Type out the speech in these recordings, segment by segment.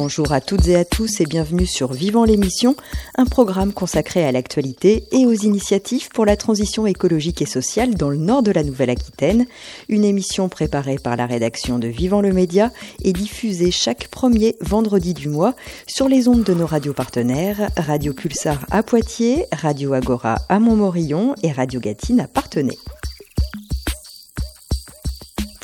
Bonjour à toutes et à tous et bienvenue sur Vivant l'émission, un programme consacré à l'actualité et aux initiatives pour la transition écologique et sociale dans le nord de la Nouvelle-Aquitaine. Une émission préparée par la rédaction de Vivant le Média et diffusée chaque premier vendredi du mois sur les ondes de nos radios partenaires, Radio Pulsar à Poitiers, Radio Agora à Montmorillon et Radio Gatine à Partenay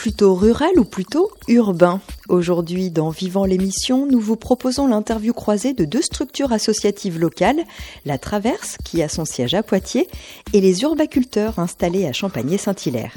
plutôt rural ou plutôt urbain? Aujourd'hui, dans Vivant l'émission, nous vous proposons l'interview croisée de deux structures associatives locales, la Traverse, qui a son siège à Poitiers, et les urbaculteurs installés à Champagné-Saint-Hilaire.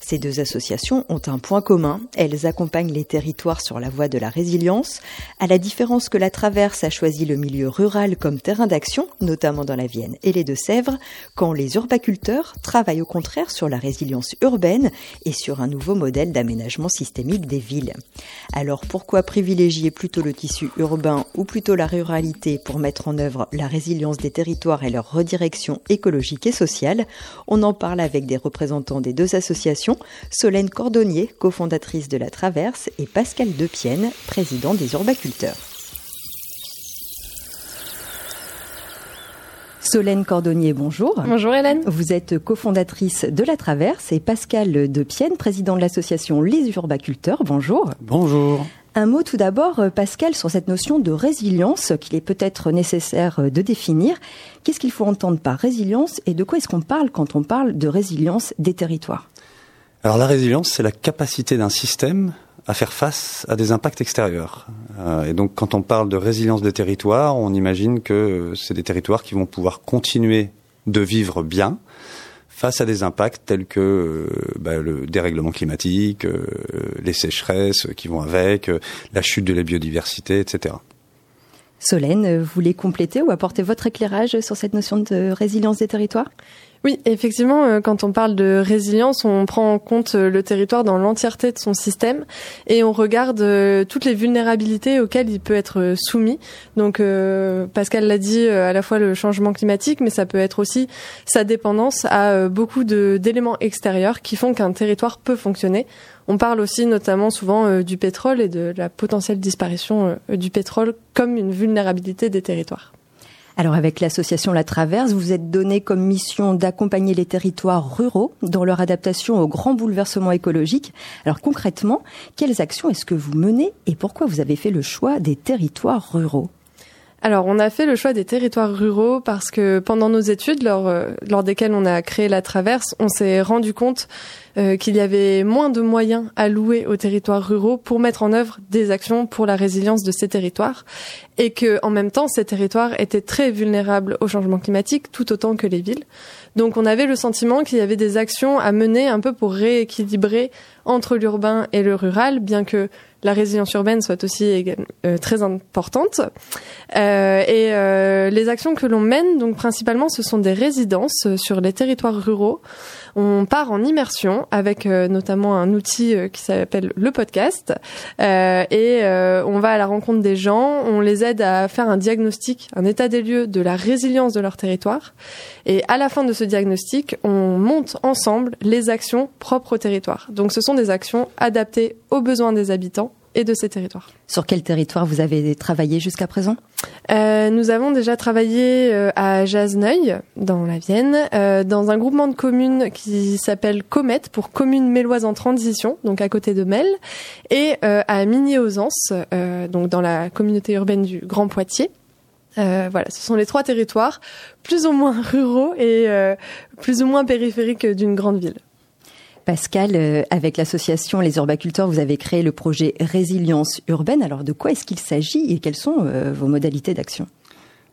Ces deux associations ont un point commun, elles accompagnent les territoires sur la voie de la résilience, à la différence que la Traverse a choisi le milieu rural comme terrain d'action, notamment dans la Vienne et les Deux-Sèvres, quand les urbaculteurs travaillent au contraire sur la résilience urbaine et sur un nouveau modèle d'aménagement systémique des villes. Alors pourquoi privilégier plutôt le tissu urbain ou plutôt la ruralité pour mettre en œuvre la résilience des territoires et leur redirection écologique et sociale? On en parle avec des représentants des deux associations Solène Cordonnier, cofondatrice de La Traverse, et Pascal Depienne, président des urbaculteurs. Solène Cordonnier, bonjour. Bonjour Hélène. Vous êtes cofondatrice de La Traverse et Pascal Depienne, président de l'association Les Urbaculteurs. Bonjour. Bonjour. Un mot tout d'abord, Pascal, sur cette notion de résilience qu'il est peut-être nécessaire de définir. Qu'est-ce qu'il faut entendre par résilience et de quoi est-ce qu'on parle quand on parle de résilience des territoires? Alors la résilience, c'est la capacité d'un système à faire face à des impacts extérieurs. Euh, et donc quand on parle de résilience des territoires, on imagine que c'est des territoires qui vont pouvoir continuer de vivre bien face à des impacts tels que euh, bah, le dérèglement climatique, euh, les sécheresses qui vont avec, la chute de la biodiversité, etc. Solène, vous voulez compléter ou apporter votre éclairage sur cette notion de résilience des territoires? Oui, effectivement, euh, quand on parle de résilience, on prend en compte euh, le territoire dans l'entièreté de son système et on regarde euh, toutes les vulnérabilités auxquelles il peut être soumis. Donc, Pascal l'a dit, à la fois le changement climatique, mais ça peut être aussi sa dépendance à beaucoup d'éléments extérieurs qui font qu'un territoire peut fonctionner. On parle aussi notamment souvent du pétrole et de la potentielle disparition du pétrole comme une vulnérabilité des territoires. Alors avec l'association La Traverse, vous êtes donné comme mission d'accompagner les territoires ruraux dans leur adaptation aux grands bouleversements écologiques. Alors concrètement, quelles actions est-ce que vous menez et pourquoi vous avez fait le choix des territoires ruraux? Alors, on a fait le choix des territoires ruraux parce que pendant nos études, lors, euh, lors desquelles on a créé la traverse, on s'est rendu compte euh, qu'il y avait moins de moyens alloués aux territoires ruraux pour mettre en œuvre des actions pour la résilience de ces territoires et que, en même temps, ces territoires étaient très vulnérables au changement climatique tout autant que les villes. Donc, on avait le sentiment qu'il y avait des actions à mener un peu pour rééquilibrer entre l'urbain et le rural, bien que la résilience urbaine soit aussi euh, très importante. Euh, et euh, les actions que l'on mène, donc principalement, ce sont des résidences sur les territoires ruraux. On part en immersion avec notamment un outil qui s'appelle le podcast. Et on va à la rencontre des gens, on les aide à faire un diagnostic, un état des lieux de la résilience de leur territoire. Et à la fin de ce diagnostic, on monte ensemble les actions propres au territoire. Donc ce sont des actions adaptées aux besoins des habitants et de ces territoires. Sur quel territoire vous avez travaillé jusqu'à présent euh, Nous avons déjà travaillé euh, à Jasneuil, dans la Vienne, euh, dans un groupement de communes qui s'appelle Comet, pour Communes Méloises en Transition, donc à côté de Mel, et à Migné-aux-Anses, donc dans la communauté urbaine du Grand Poitiers. voilà, ce sont les trois territoires plus ou moins ruraux et plus ou moins périphériques d'une grande ville. Pascal, euh, avec l'association Les Urbaculteurs, vous avez créé le projet Résilience urbaine. Alors de quoi est-ce qu'il s'agit et quelles sont euh, vos modalités d'action?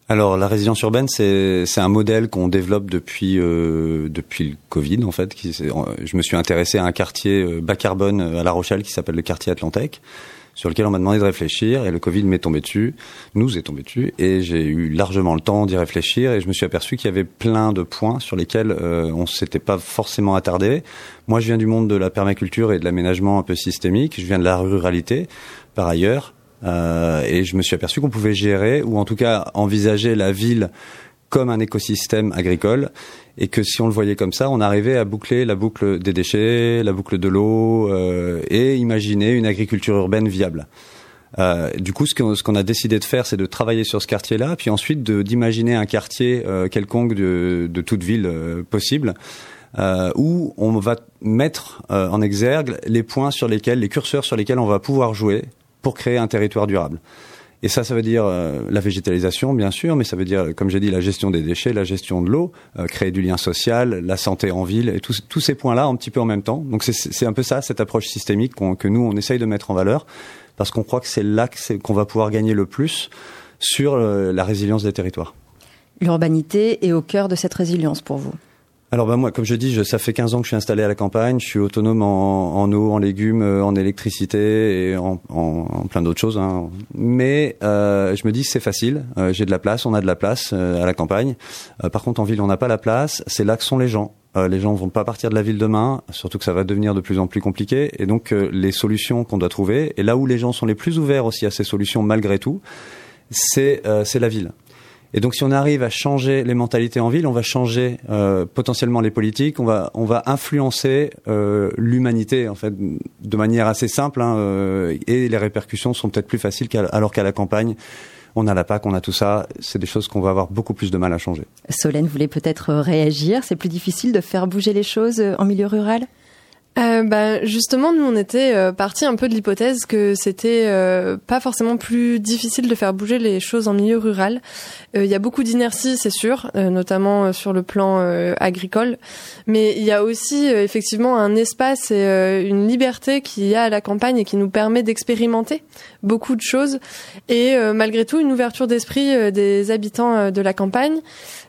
Alors la résilience urbaine, c'est un modèle qu'on développe depuis euh, depuis le Covid en fait. Je me suis intéressé à un quartier bas carbone à La Rochelle qui s'appelle le quartier Atlantique sur lequel on m'a demandé de réfléchir et le Covid m'est tombé dessus, nous est tombé dessus et j'ai eu largement le temps d'y réfléchir et je me suis aperçu qu'il y avait plein de points sur lesquels euh, on s'était pas forcément attardé. Moi, je viens du monde de la permaculture et de l'aménagement un peu systémique. Je viens de la ruralité, par ailleurs, euh, et je me suis aperçu qu'on pouvait gérer ou en tout cas envisager la ville comme un écosystème agricole et que si on le voyait comme ça, on arrivait à boucler la boucle des déchets, la boucle de l'eau euh, et imaginer une agriculture urbaine viable. Euh, du coup, ce qu'on a décidé de faire, c'est de travailler sur ce quartier-là, puis ensuite d'imaginer un quartier euh, quelconque de, de, toute ville euh, possible. Euh, où on va mettre en exergue les points sur lesquels, les curseurs sur lesquels on va pouvoir jouer pour créer un territoire durable. Et ça, ça veut dire euh, la végétalisation, bien sûr, mais ça veut dire, comme j'ai dit, la gestion des déchets, la gestion de l'eau, euh, créer du lien social, la santé en ville, et tous, tous ces points-là un petit peu en même temps. Donc c'est un peu ça, cette approche systémique que nous, on essaye de mettre en valeur, parce qu'on croit que c'est là qu'on va pouvoir gagner le plus sur euh, la résilience des territoires. L'urbanité est au cœur de cette résilience pour vous alors ben moi, comme je dis, je, ça fait 15 ans que je suis installé à la campagne. Je suis autonome en, en eau, en légumes, euh, en électricité et en, en, plein d'autres choses. Hein. Mais euh, je me dis c'est facile. Euh, J'ai de la place, on a de la place euh, à la campagne. Euh, par contre, en ville, on n'a pas la place. C'est là que sont les gens. les gens vont pas partir de la ville demain, surtout que ça va devenir de plus en plus compliqué. Et donc les solutions qu'on doit trouver, et là où les gens sont les plus ouverts aussi à ces solutions malgré tout, c'est la ville. Et donc, si on arrive à changer les mentalités en ville, on va changer euh, potentiellement les politiques, on va on va influencer euh, l'humanité en fait de manière assez simple, hein, euh, et les répercussions sont peut-être plus faciles alors qu'à la campagne. On a la PAC, on a tout ça. C'est des choses qu'on va avoir beaucoup plus de mal à changer. Solène voulait peut-être réagir? C'est plus difficile de faire bouger les choses en milieu rural? Euh, bah, justement, nous on était euh, parti un peu de l'hypothèse que c'était euh, pas forcément plus difficile de faire bouger les choses en milieu rural. Euh, il y a beaucoup d'inertie, c'est sûr, notamment sur le plan agricole, mais il y a aussi effectivement un espace et une liberté qu'il y a à la campagne et qui nous permet d'expérimenter beaucoup de choses et malgré tout une ouverture d'esprit des habitants de la campagne.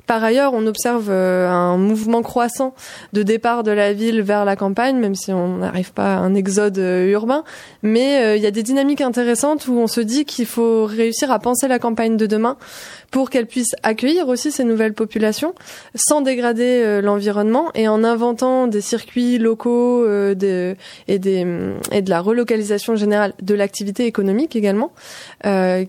Par ailleurs, on observe euh, un mouvement croissant de départ de la ville vers la campagne, même si on n'arrive pas à un exode euh, urbain. Mais euh, il y a des dynamiques intéressantes où on se dit qu'il faut réussir à penser la campagne de demain pour qu'elle puisse accueillir aussi ces nouvelles populations sans dégrader l'environnement et en inventant des circuits locaux et, des, et de la relocalisation générale de l'activité économique également,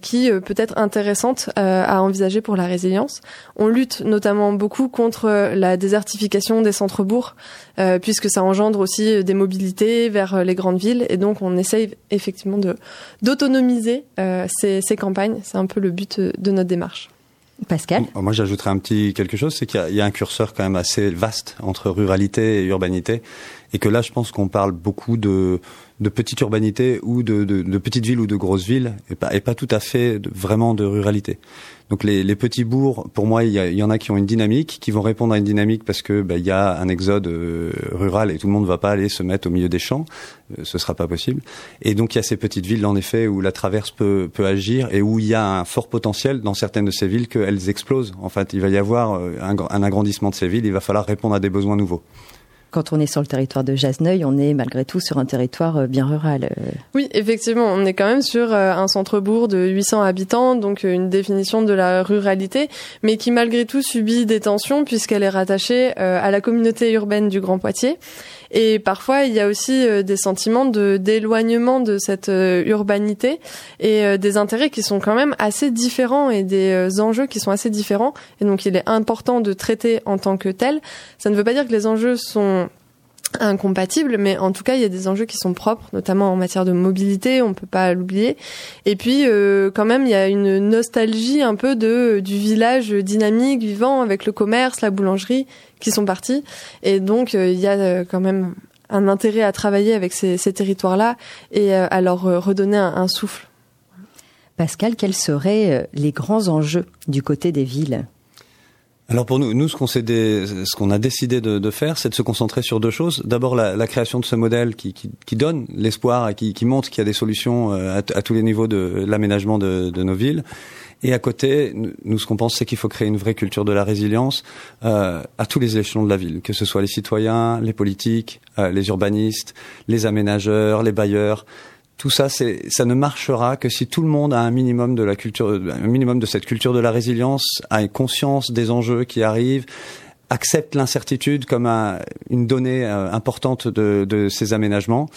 qui peut être intéressante à envisager pour la résilience. On lutte notamment beaucoup contre la désertification des centres-bourgs, euh, puisque ça engendre aussi des mobilités vers les grandes villes. Et donc, on essaye effectivement de d'autonomiser euh, ces, ces campagnes. C'est un peu le but de notre démarche. Pascal? Moi, j'ajouterais un petit quelque chose, c'est qu'il y, a un curseur quand même assez vaste entre ruralité et urbanité, et que là, je pense qu'on parle beaucoup de, de petite urbanité ou de, de, de petites villes ou de grosses villes, et pas, et pas tout à fait vraiment de ruralité. Donc les, les petits bourgs, pour moi, il y, y, en a qui ont une dynamique, qui vont répondre à une dynamique parce que bah, il y a un exode euh, rural et tout le monde ne va pas aller se mettre au milieu des champs, euh, ce sera pas possible. Et donc il y a ces petites villes en effet où la traverse peut, peut agir et où il y a un fort potentiel dans certaines de ces villes qu'elles explosent. En fait, il va y avoir euh, un, un agrandissement de ces villes, il va falloir répondre à des besoins nouveaux quand on est sur le territoire de Jasneuil, on est malgré tout sur un territoire euh, bien rural. Euh. Oui, effectivement, on est quand même sur euh, un centre-bourg de 800 habitants, donc une définition de la ruralité, mais qui malgré tout subit des tensions puisqu'elle est rattachée à la communauté urbaine du Grand Poitiers. Et parfois, il y a aussi des sentiments d'éloignement de cette urbanité et des intérêts qui sont quand même assez différents et des enjeux qui sont assez différents. Et donc, il est important de traiter en tant que tel. Ça ne veut pas dire que les enjeux sont incompatibles, mais en tout cas, il y a des enjeux qui sont propres, notamment en matière de mobilité, on peut pas l'oublier. Et puis, euh, quand même, il y a une nostalgie un peu de du village dynamique, vivant, avec le commerce, la boulangerie, qui sont partis. Et donc, euh, il y a euh, quand même un intérêt à travailler avec ces, territoires-là et à leur redonner un souffle. Pascal, quels seraient les grands enjeux du côté des villes? Alors pour nous, nous ce qu'on ce qu'on a décidé de, faire, c'est de se concentrer sur deux choses. D'abord la, création de ce modèle qui, donne l'espoir et qui, qui, montre qu'il y a des solutions euh, à, tous les niveaux de l'aménagement de, de, nos villes. Et à côté, nous ce qu'on pense, c'est qu'il faut créer une vraie culture de la résilience euh, à tous les échelons de la ville, que ce soit les citoyens, les politiques, euh, les urbanistes, les aménageurs, les bailleurs tout ça, c'est, ça ne marchera que si tout le monde a un minimum de la culture, un minimum de cette culture de la résilience, a une conscience des enjeux qui arrivent, accepte l'incertitude comme une donnée euh, importante de, de, ces aménagements.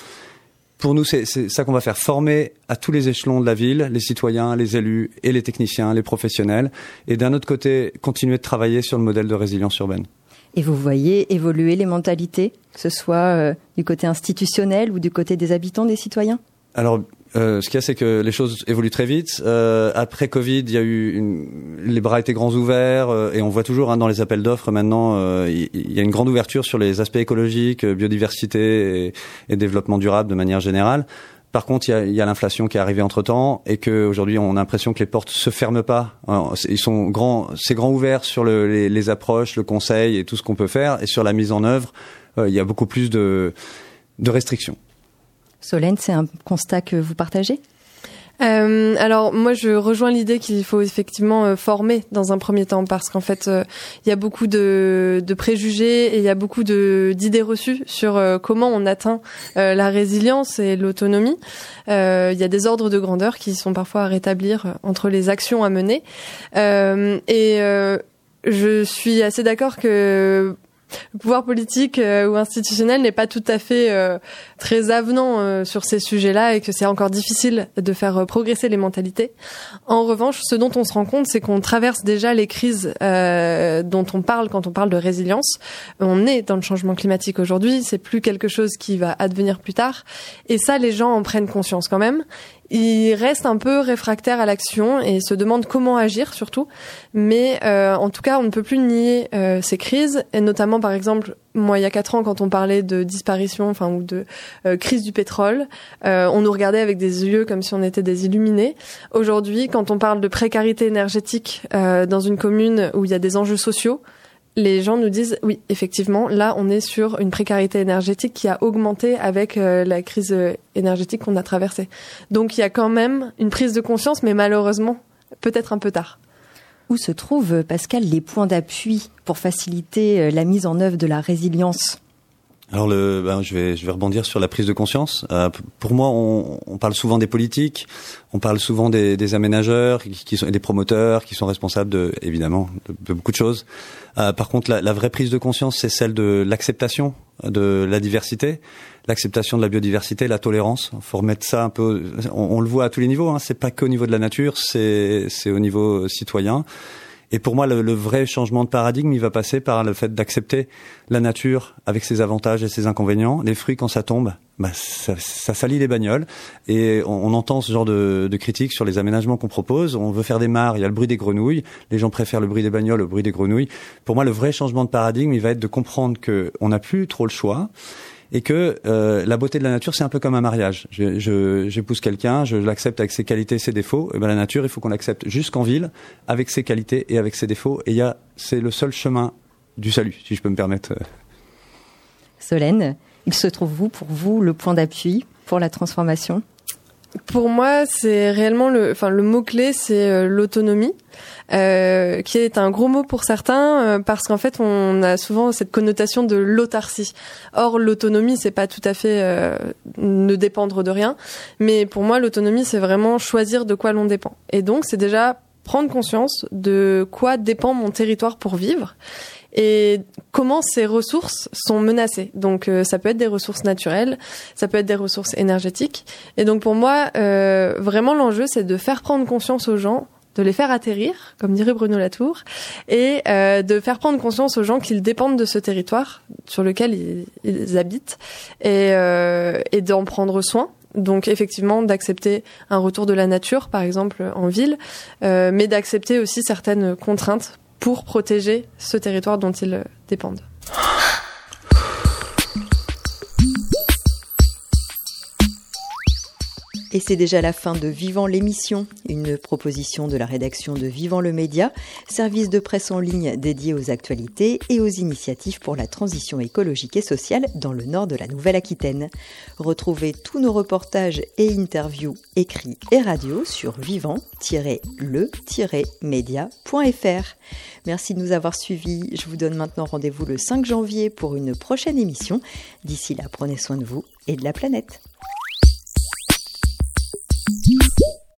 Pour nous, c'est, ça qu'on va faire, former à tous les échelons de la ville, les citoyens, les élus et les techniciens, les professionnels, et d'un autre côté, continuer de travailler sur le modèle de résilience urbaine. Et vous voyez évoluer les mentalités, que ce soit euh, du côté institutionnel ou du côté des habitants, des citoyens? Alors euh, ce qu'il y a, c'est que les choses évoluent très vite. Euh, après Covid, il y a eu une... les bras étaient grands ouverts euh, et on voit toujours hein, dans les appels d'offres maintenant, euh, il y, a une grande ouverture sur les aspects écologiques, biodiversité et, et développement durable de manière générale. Par contre, il y a, l'inflation qui est arrivée entre temps et qu'aujourd'hui, on a l'impression que les portes se ferment pas. Ils sont grands, c'est grand ouvert sur le, les, les, approches, le conseil et tout ce qu'on peut faire, et sur la mise en œuvre, il y a beaucoup plus de, de restrictions. Solène, c'est un constat que vous partagez? Euh, alors moi je rejoins l'idée qu'il faut effectivement euh, former dans un premier temps parce qu'en fait euh, il y a beaucoup de, de, préjugés et il y a beaucoup d'idées reçues sur euh, comment on atteint la résilience et l'autonomie. il y a des ordres de grandeur qui sont parfois à rétablir entre les actions à mener et je suis assez d'accord que le pouvoir politique euh, ou institutionnel n'est pas tout à fait euh, très avenant euh, sur ces sujets-là et que c'est encore difficile de faire progresser les mentalités. En revanche, ce dont on se rend compte, c'est qu'on traverse déjà les crises dont on parle quand on parle de résilience. On est dans le changement climatique aujourd'hui, c'est plus quelque chose qui va advenir plus tard, et ça, les gens en prennent conscience quand même ils restent un peu réfractaires à l'action et se demandent comment agir surtout. Mais euh, en tout cas, on ne peut plus nier euh, ces crises, et notamment par exemple, moi il y a quatre ans, quand on parlait de disparition, enfin ou de euh, crise du pétrole, on nous regardait avec des yeux comme si on était des illuminés. Aujourd'hui, quand on parle de précarité énergétique dans une commune où il y a des enjeux sociaux, les gens nous disent oui, effectivement, là, on est sur une précarité énergétique qui a augmenté avec euh, la crise euh, énergétique qu'on a traversée. Donc il y a quand même une prise de conscience, mais malheureusement, peut-être un peu tard. Où se trouvent, Pascal, les points d'appui pour faciliter euh, la mise en œuvre de la résilience? Alors le, ben, je vais je vais rebondir sur la prise de conscience. Euh, pour moi, on, on, parle souvent des politiques, on parle souvent des, des aménageurs, qui, sont des promoteurs, qui sont responsables de évidemment de, beaucoup de choses. Euh, par contre, la, la, vraie prise de conscience, c'est celle de l'acceptation de la diversité, l'acceptation de la biodiversité, la tolérance. Faut remettre ça un peu. On, on le voit à tous les niveaux. Hein, c'est pas qu'au niveau de la nature, c'est au niveau citoyen. Et pour moi, le, vrai changement de paradigme, il va passer par le fait d'accepter la nature avec ses avantages et ses inconvénients. Les fruits, quand ça tombe, bah, ça, ça salit les bagnoles. Et on, entend ce genre de, de critiques sur les aménagements qu'on propose. On veut faire des mares, il y a le bruit des grenouilles. Les gens préfèrent le bruit des bagnoles au bruit des grenouilles. Pour moi, le vrai changement de paradigme, il va être de comprendre qu'on n'a plus trop le choix et que euh, la beauté de la nature, c'est un peu comme un mariage. J'épouse je, j'épouse quelqu'un, je l'accepte avec ses qualités ses défauts. Et ben la nature, il faut qu'on l'accepte jusqu'en ville, avec ses qualités et avec ses défauts. Et il y a, c'est le seul chemin du salut, si je peux me permettre. Solène, il se trouve vous, pour vous, le point d'appui pour la transformation? Pour moi, c'est réellement le, enfin le mot clé, c'est euh, l'autonomie, euh, qui est un gros mot pour certains euh, parce qu'en fait, on a souvent cette connotation de l'autarcie. Or, l'autonomie, c'est pas tout à fait euh, ne dépendre de rien, mais pour moi, l'autonomie, c'est vraiment choisir de quoi l'on dépend. Et donc, c'est déjà prendre conscience de quoi dépend mon territoire pour vivre et comment ces ressources sont menacées. Donc euh, ça peut être des ressources naturelles, ça peut être des ressources énergétiques. Et donc pour moi, euh, vraiment l'enjeu, c'est de faire prendre conscience aux gens de les faire atterrir, comme dirait Bruno Latour, et euh, de faire prendre conscience aux gens qu'ils dépendent de ce territoire sur lequel ils, habitent, et, euh, et d'en prendre soin. Donc effectivement d'accepter un retour de la nature, par exemple en ville, euh, mais d'accepter aussi certaines contraintes pour protéger ce territoire dont ils dépendent. Et c'est déjà la fin de Vivant l'émission, une proposition de la rédaction de Vivant le Média, service de presse en ligne dédié aux actualités et aux initiatives pour la transition écologique et sociale dans le nord de la Nouvelle-Aquitaine. Retrouvez tous nos reportages et interviews écrits et radio sur vivant-le-média.fr. Merci de nous avoir suivis. Je vous donne maintenant rendez-vous le 5 janvier pour une prochaine émission. D'ici là, prenez soin de vous et de la planète.